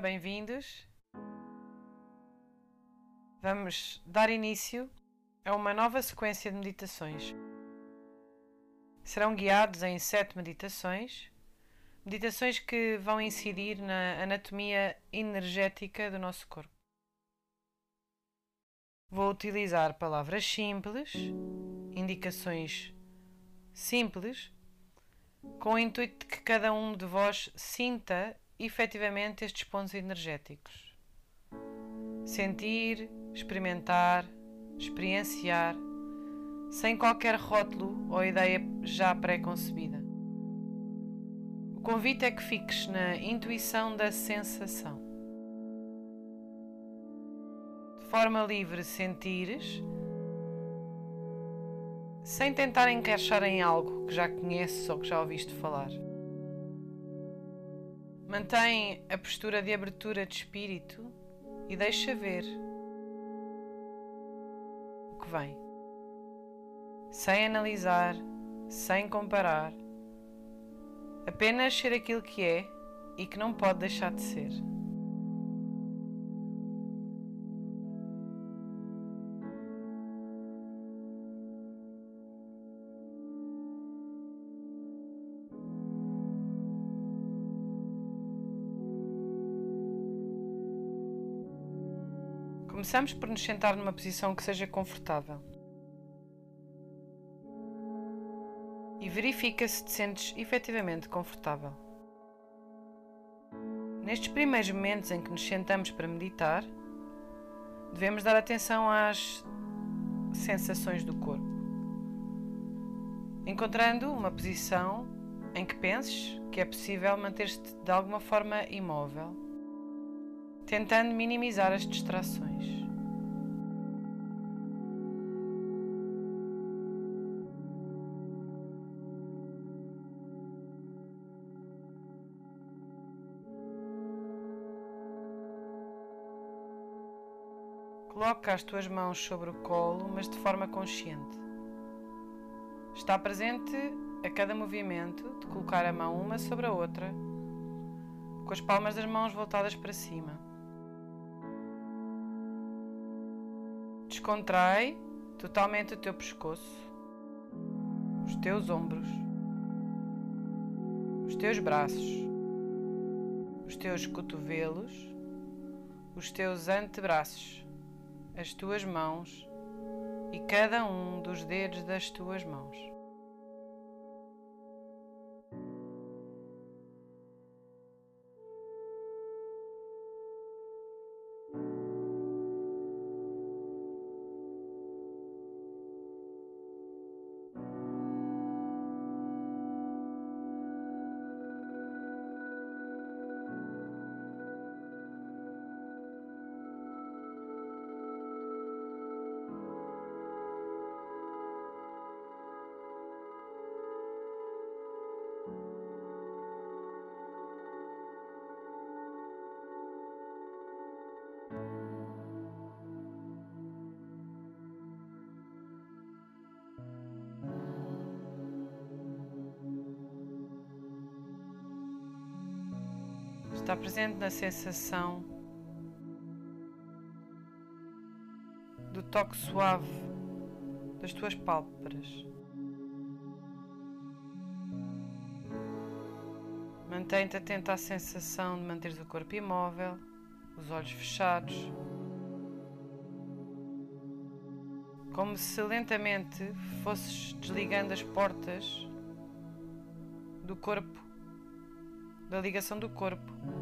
Bem-vindos. Vamos dar início a uma nova sequência de meditações. Serão guiados em sete meditações, meditações que vão incidir na anatomia energética do nosso corpo. Vou utilizar palavras simples, indicações simples, com o intuito de que cada um de vós sinta efetivamente estes pontos energéticos. Sentir, experimentar, experienciar, sem qualquer rótulo ou ideia já pré-concebida. O convite é que fiques na intuição da sensação. De forma livre, sentires, sem tentar encaixar em algo que já conheces ou que já ouviste falar. Mantém a postura de abertura de espírito e deixa ver o que vem. Sem analisar, sem comparar. Apenas ser aquilo que é e que não pode deixar de ser. Começamos por nos sentar numa posição que seja confortável. E verifica se te sentes efetivamente confortável. Nestes primeiros momentos em que nos sentamos para meditar, devemos dar atenção às sensações do corpo. Encontrando uma posição em que penses que é possível manter-te de alguma forma imóvel tentando minimizar as distrações. Coloca as tuas mãos sobre o colo, mas de forma consciente. Está presente a cada movimento de colocar a mão uma sobre a outra, com as palmas das mãos voltadas para cima. Descontrai totalmente o teu pescoço, os teus ombros, os teus braços, os teus cotovelos, os teus antebraços, as tuas mãos e cada um dos dedos das tuas mãos. Está presente na sensação do toque suave das tuas pálpebras. Mantém-te atento à sensação de manteres o corpo imóvel, os olhos fechados, como se lentamente fosses desligando as portas do corpo, da ligação do corpo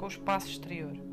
com o espaço exterior.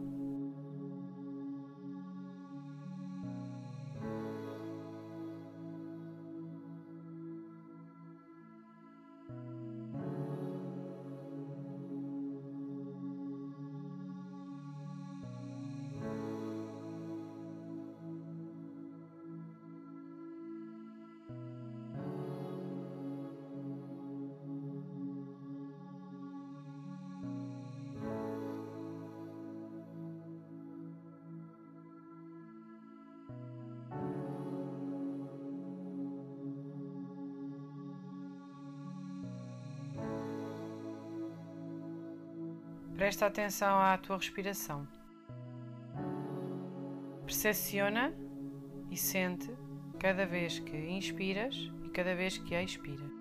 Presta atenção à tua respiração. Percepciona e sente cada vez que inspiras e cada vez que expiras.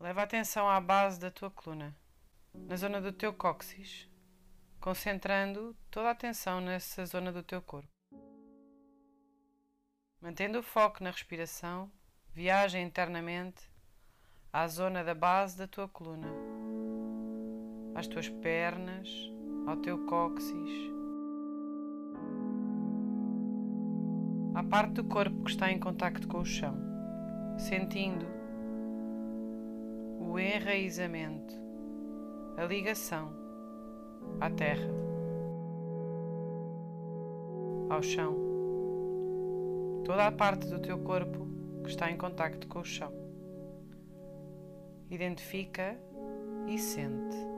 Leva atenção à base da tua coluna, na zona do teu cóccix, concentrando toda a atenção nessa zona do teu corpo. Mantendo o foco na respiração, viaja internamente à zona da base da tua coluna, às tuas pernas, ao teu cóccix, à parte do corpo que está em contacto com o chão, sentindo o enraizamento, a ligação à terra, ao chão, toda a parte do teu corpo que está em contacto com o chão. Identifica e sente.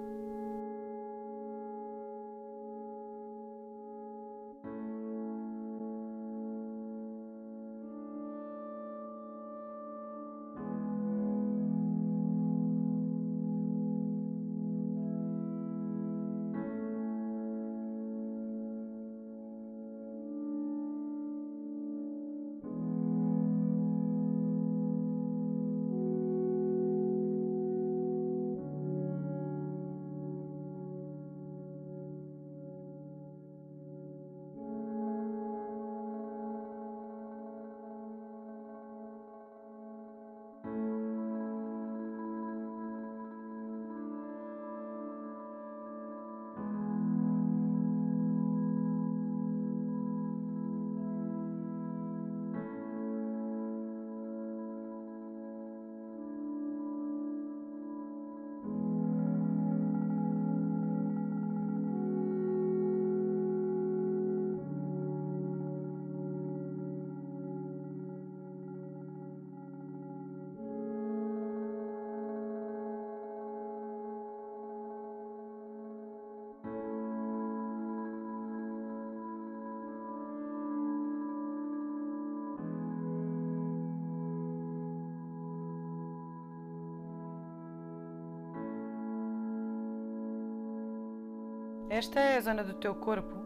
Esta é a zona do teu corpo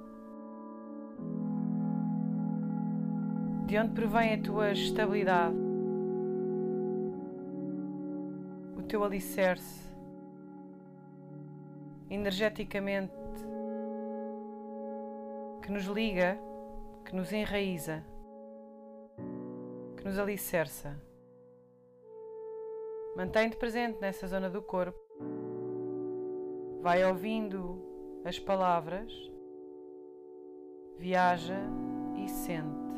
de onde provém a tua estabilidade, o teu alicerce, energeticamente, que nos liga, que nos enraiza, que nos alicerça. Mantém-te presente nessa zona do corpo. Vai ouvindo as palavras, viaja e sente.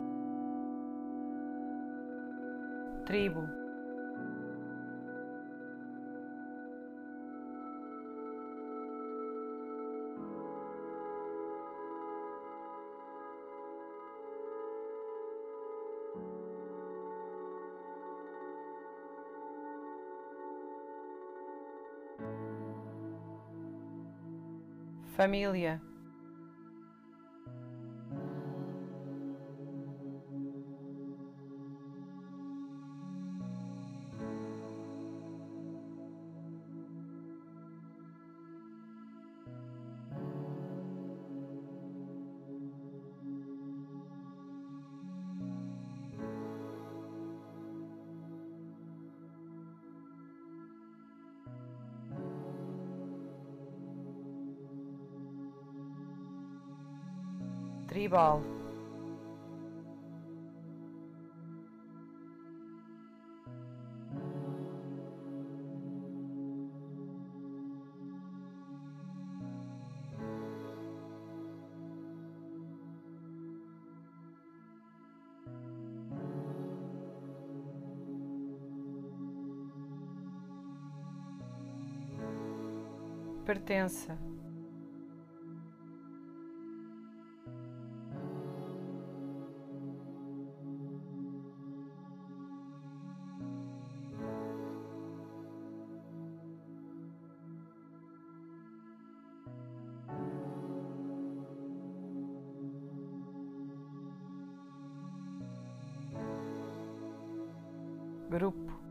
Tribo. Família. tribal. Pertença. Grupo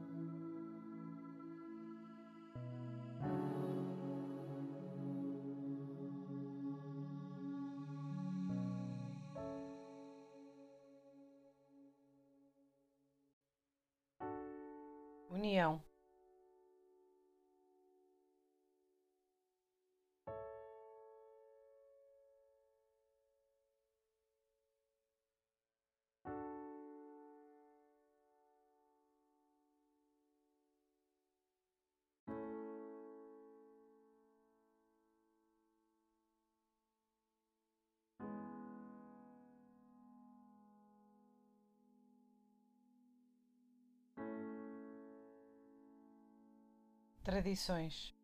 tradições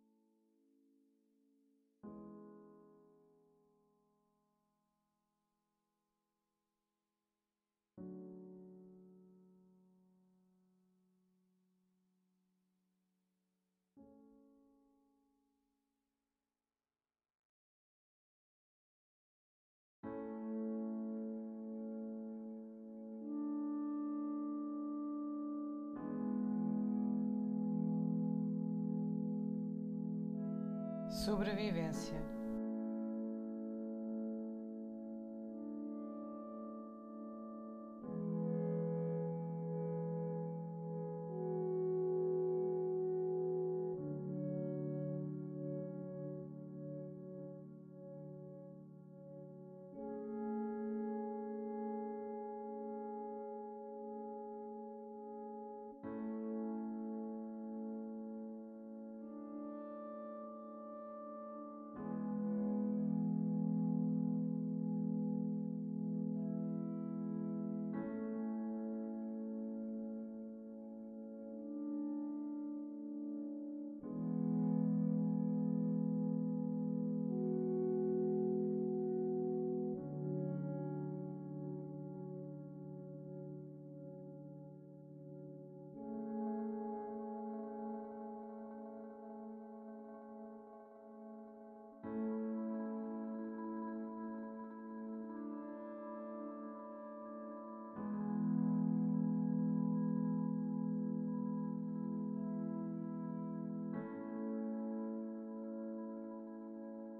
sobrevivência.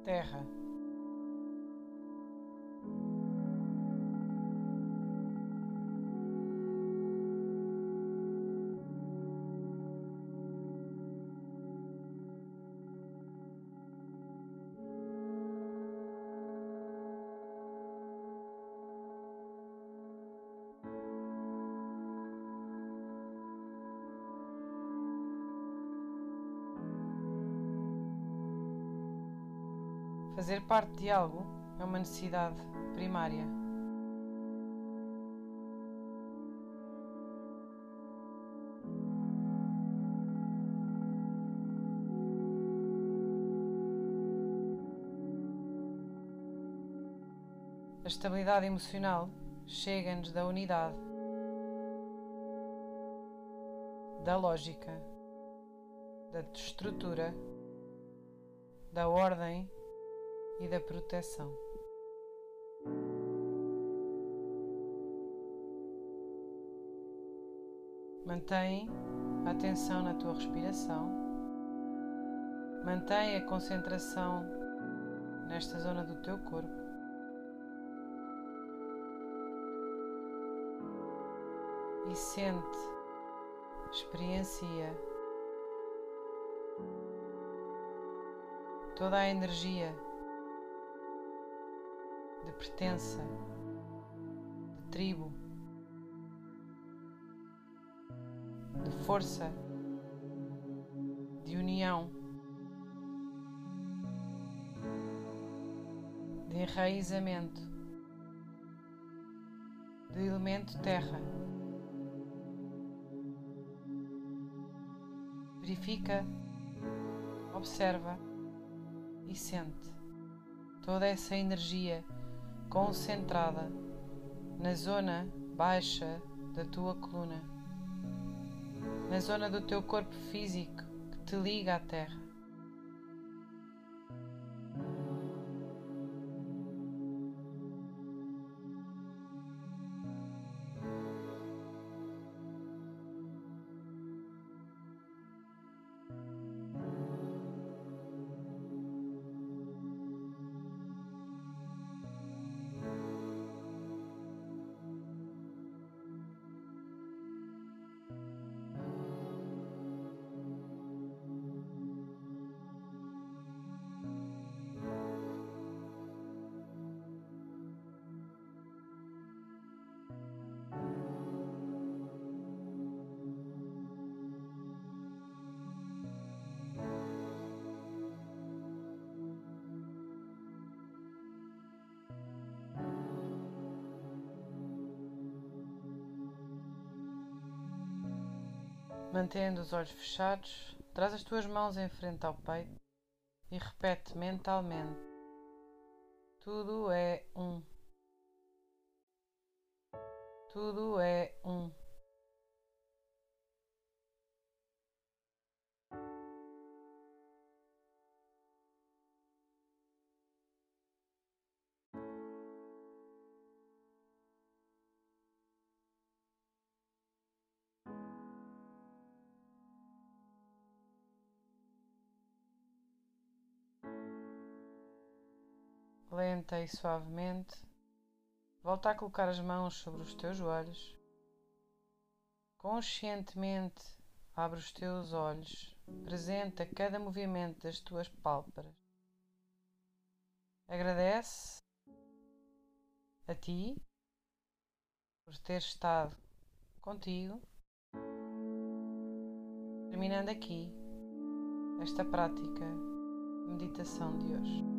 Terra. Fazer parte de algo é uma necessidade primária. A estabilidade emocional chega-nos da unidade, da lógica, da estrutura, da ordem e da proteção. Mantém a atenção na tua respiração. Mantém a concentração nesta zona do teu corpo. E sente, experiencia toda a energia de pertença, de tribo, de força, de união, de enraizamento, do elemento terra. Verifica, observa e sente toda essa energia concentrada na zona baixa da tua coluna, na zona do teu corpo físico que te liga à terra. Mantendo os olhos fechados, traz as tuas mãos em frente ao peito e repete mentalmente: Tudo é um. Tudo é um. Lenta e suavemente, volta a colocar as mãos sobre os teus joelhos. Conscientemente abre os teus olhos, presente a cada movimento das tuas pálpebras. Agradece a ti por ter estado contigo, terminando aqui esta prática de meditação de hoje.